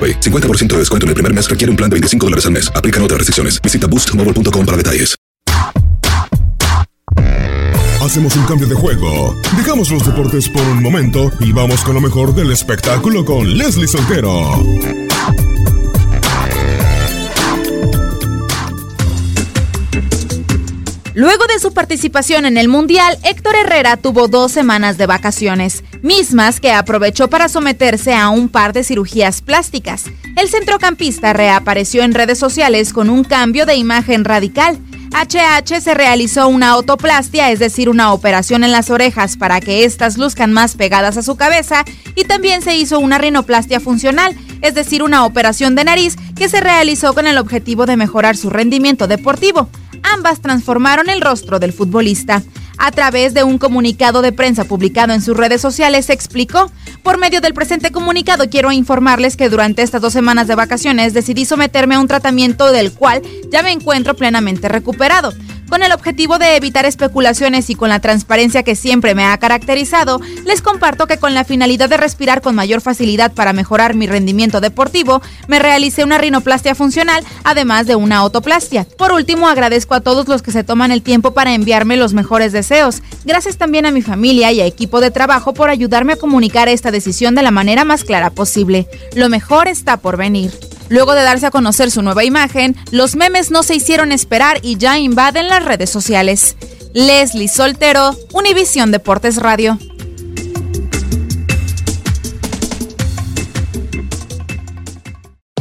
AroPay. 50% de descuento en el primer mes requiere un plan de 25 dólares al mes. Aplican otras restricciones. Visita boostmobile.com para detalles. Hacemos un cambio de juego. Dejamos los deportes por un momento y vamos con lo mejor del espectáculo con Leslie Soltero. Luego de su participación en el Mundial, Héctor Herrera tuvo dos semanas de vacaciones, mismas que aprovechó para someterse a un par de cirugías plásticas. El centrocampista reapareció en redes sociales con un cambio de imagen radical. HH se realizó una autoplastia, es decir, una operación en las orejas para que éstas luzcan más pegadas a su cabeza, y también se hizo una rinoplastia funcional, es decir, una operación de nariz que se realizó con el objetivo de mejorar su rendimiento deportivo. Ambas transformaron el rostro del futbolista. A través de un comunicado de prensa publicado en sus redes sociales se explicó, por medio del presente comunicado quiero informarles que durante estas dos semanas de vacaciones decidí someterme a un tratamiento del cual ya me encuentro plenamente recuperado. Con el objetivo de evitar especulaciones y con la transparencia que siempre me ha caracterizado, les comparto que con la finalidad de respirar con mayor facilidad para mejorar mi rendimiento deportivo, me realicé una rinoplastia funcional, además de una autoplastia. Por último, agradezco a todos los que se toman el tiempo para enviarme los mejores deseos. Gracias también a mi familia y a equipo de trabajo por ayudarme a comunicar esta decisión de la manera más clara posible. Lo mejor está por venir. Luego de darse a conocer su nueva imagen, los memes no se hicieron esperar y ya invaden las redes sociales. Leslie Soltero, Univisión Deportes Radio.